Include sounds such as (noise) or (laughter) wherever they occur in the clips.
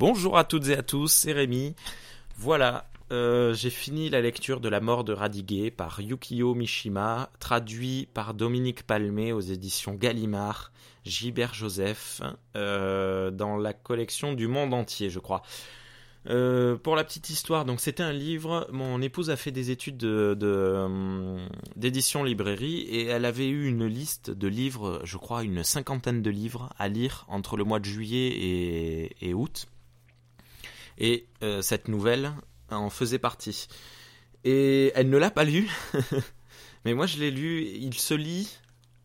Bonjour à toutes et à tous, c'est Rémi. Voilà, euh, j'ai fini la lecture de La mort de Radiguet par Yukio Mishima, traduit par Dominique Palmé aux éditions Gallimard, Gilbert Joseph, euh, dans la collection du monde entier, je crois. Euh, pour la petite histoire, donc c'était un livre. Mon épouse a fait des études d'édition de, librairie et elle avait eu une liste de livres, je crois une cinquantaine de livres à lire entre le mois de juillet et, et août. Et cette nouvelle en faisait partie. Et elle ne l'a pas lu, (laughs) mais moi je l'ai lu. Il se lit,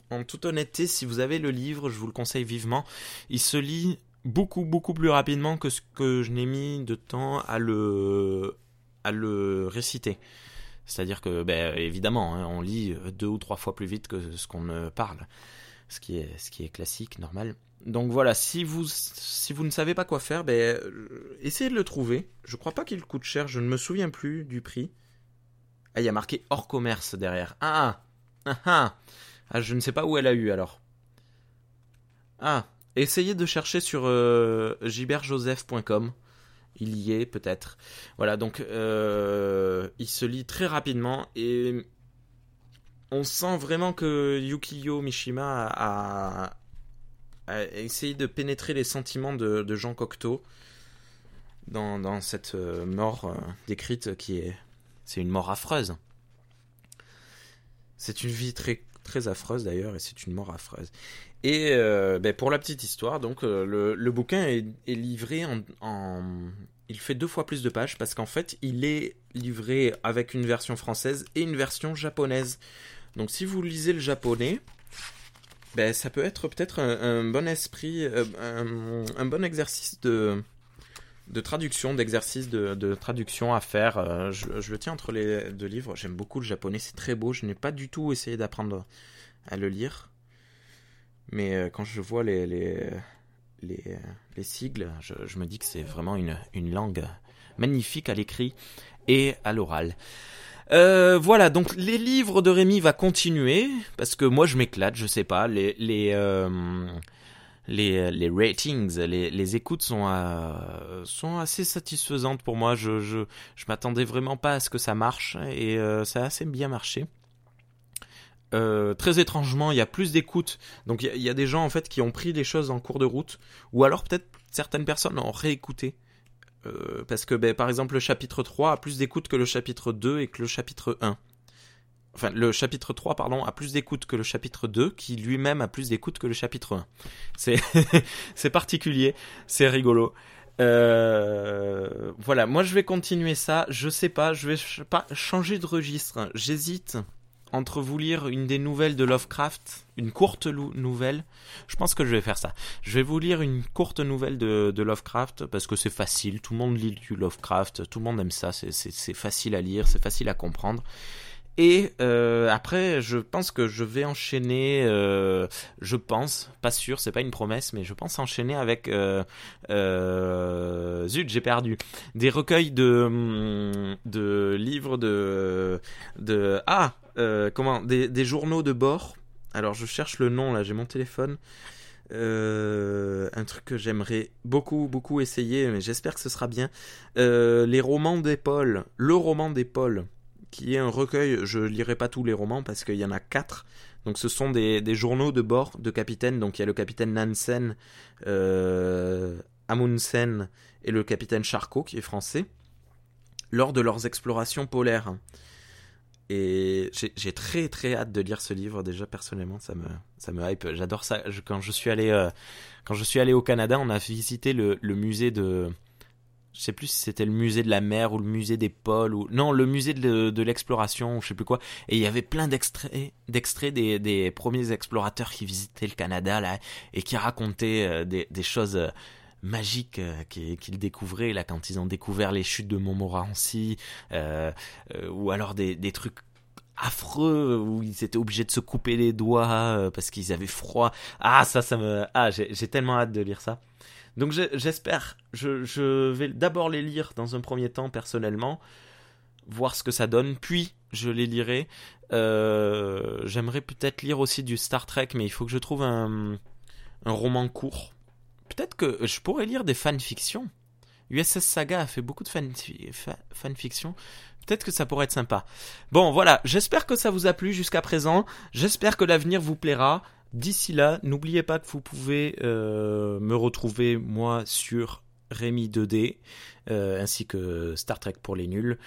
en toute honnêteté, si vous avez le livre, je vous le conseille vivement. Il se lit beaucoup beaucoup plus rapidement que ce que je n'ai mis de temps à le à le réciter. C'est-à-dire que, ben, évidemment, hein, on lit deux ou trois fois plus vite que ce qu'on parle, ce qui est ce qui est classique, normal. Donc voilà, si vous, si vous ne savez pas quoi faire, ben, euh, essayez de le trouver. Je crois pas qu'il coûte cher, je ne me souviens plus du prix. Ah, il y a marqué hors commerce derrière. Ah, ah, ah, ah. je ne sais pas où elle a eu alors. Ah, essayez de chercher sur euh. Il y est peut-être. Voilà, donc euh, il se lit très rapidement et on sent vraiment que Yukiyo Mishima a, à essayer de pénétrer les sentiments de, Jean Cocteau dans, cette euh, mort euh, décrite qui est c'est une mort affreuse. C'est une vie très très affreuse d'ailleurs et c'est une mort affreuse. Et euh, ben, pour la petite histoire, donc le, bouquin est, livré en, il fait deux fois plus de pages parce qu'en fait il est livré avec une version française et une version japonaise. Donc si vous lisez le japonais, ben, ça peut être peut-être un, bon esprit, euh, un, bon exercice de, de traduction, d'exercice de, traduction à faire. Euh, je, le tiens entre les deux livres. J'aime beaucoup le japonais, c'est très beau. Je n'ai pas du tout essayé d'apprendre à le lire. Mais euh, quand je vois les, les, les, sigles, je, je, me dis que c'est vraiment une, une langue magnifique à l'écrit et à l'oral. Euh, voilà, donc les livres de Rémi va continuer parce que moi je m'éclate, je sais pas, les euh, ratings, les, écoutes sont euh, sont assez satisfaisantes pour moi. Je je m'attendais vraiment pas à ce que ça marche et ça a assez bien marché. très étrangement, il y a plus d'écoutes. Donc il y, y, a des gens en fait qui ont pris des choses en cours de route, ou alors peut-être certaines personnes ont réécouté euh, parce que ben, par exemple le chapitre 3 a plus d'écoute que le chapitre 2 et que le chapitre 1. Enfin, le chapitre 3, pardon, a plus d'écoute que le chapitre 2, qui lui-même a plus d'écoute que le chapitre 1. C'est, (laughs) c'est particulier, c'est rigolo. Euh, voilà, moi je vais continuer ça. Je sais pas, je vais pas changer de registre. J'hésite entre vous lire une des nouvelles de Lovecraft, une courte nouvelle, je pense que je vais faire ça. Je vais vous lire une courte nouvelle de, Lovecraft parce que c'est facile, tout le monde lit du Lovecraft, tout le monde aime ça, c'est facile à lire, c'est facile à comprendre. Et euh, après, je pense que je vais enchaîner. Euh, je pense, pas sûr, c'est pas une promesse, mais je pense enchaîner avec. Euh, zut, j'ai perdu. Des recueils de de livres de de ah comment des, des journaux de bord. Alors je cherche le nom là, j'ai mon téléphone. un truc que j'aimerais beaucoup beaucoup essayer, mais j'espère que ce sera bien. les romans d'épaule, le roman d'épaule qui est un recueil, je lirai pas tous les romans parce qu'il y en a quatre. Donc ce sont des, journaux de bord de capitaines. Donc il y a le capitaine Nansen, euh, Amundsen et le capitaine Charcot qui est français lors de leurs explorations polaires. Et j'ai très très hâte de lire ce livre déjà personnellement, ça me ça me hype. J'adore ça. quand je suis allé euh, quand je suis allé au Canada, on a visité le musée de je sais plus si c'était le musée de la mer ou le musée des pôles ou non le musée de, l'exploration je sais plus quoi. Et il y avait plein d'extraits d'extraits des, premiers explorateurs qui visitaient le Canada là et qui racontaient euh, des, choses euh, magiques euh, qu'ils découvraient là quand ils ont découvert les chutes de Montmorency ou alors des, des trucs affreux où ils étaient obligés de se couper les doigts parce qu'ils avaient froid. Ah ça ça me ah j'ai tellement hâte de lire ça donc j'espère, je, vais d'abord les lire dans un premier temps personnellement, voir ce que ça donne, puis je les lirai. Euh, j'aimerais peut-être lire aussi du Star Trek, mais il faut que je trouve un, roman court. Peut-être que je pourrais lire des fanfictions. USS Saga a fait beaucoup de fan fanfiction. Peut-être que ça pourrait être sympa. Bon, voilà, j'espère que ça vous a plu jusqu'à présent. J'espère que l'avenir vous plaira. D'ici là, n'oubliez pas que vous pouvez euh, me retrouver moi sur Rémi 2D, euh, ainsi que Star Trek pour les nuls.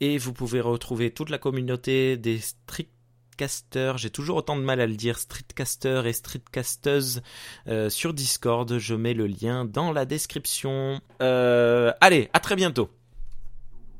Et vous pouvez retrouver toute la communauté des streetcasters, j'ai toujours autant de mal à le dire, streetcasters et streetcasteuses euh, sur Discord. Je mets le lien dans la description. allez, à très bientôt.